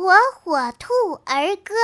火火兔儿歌。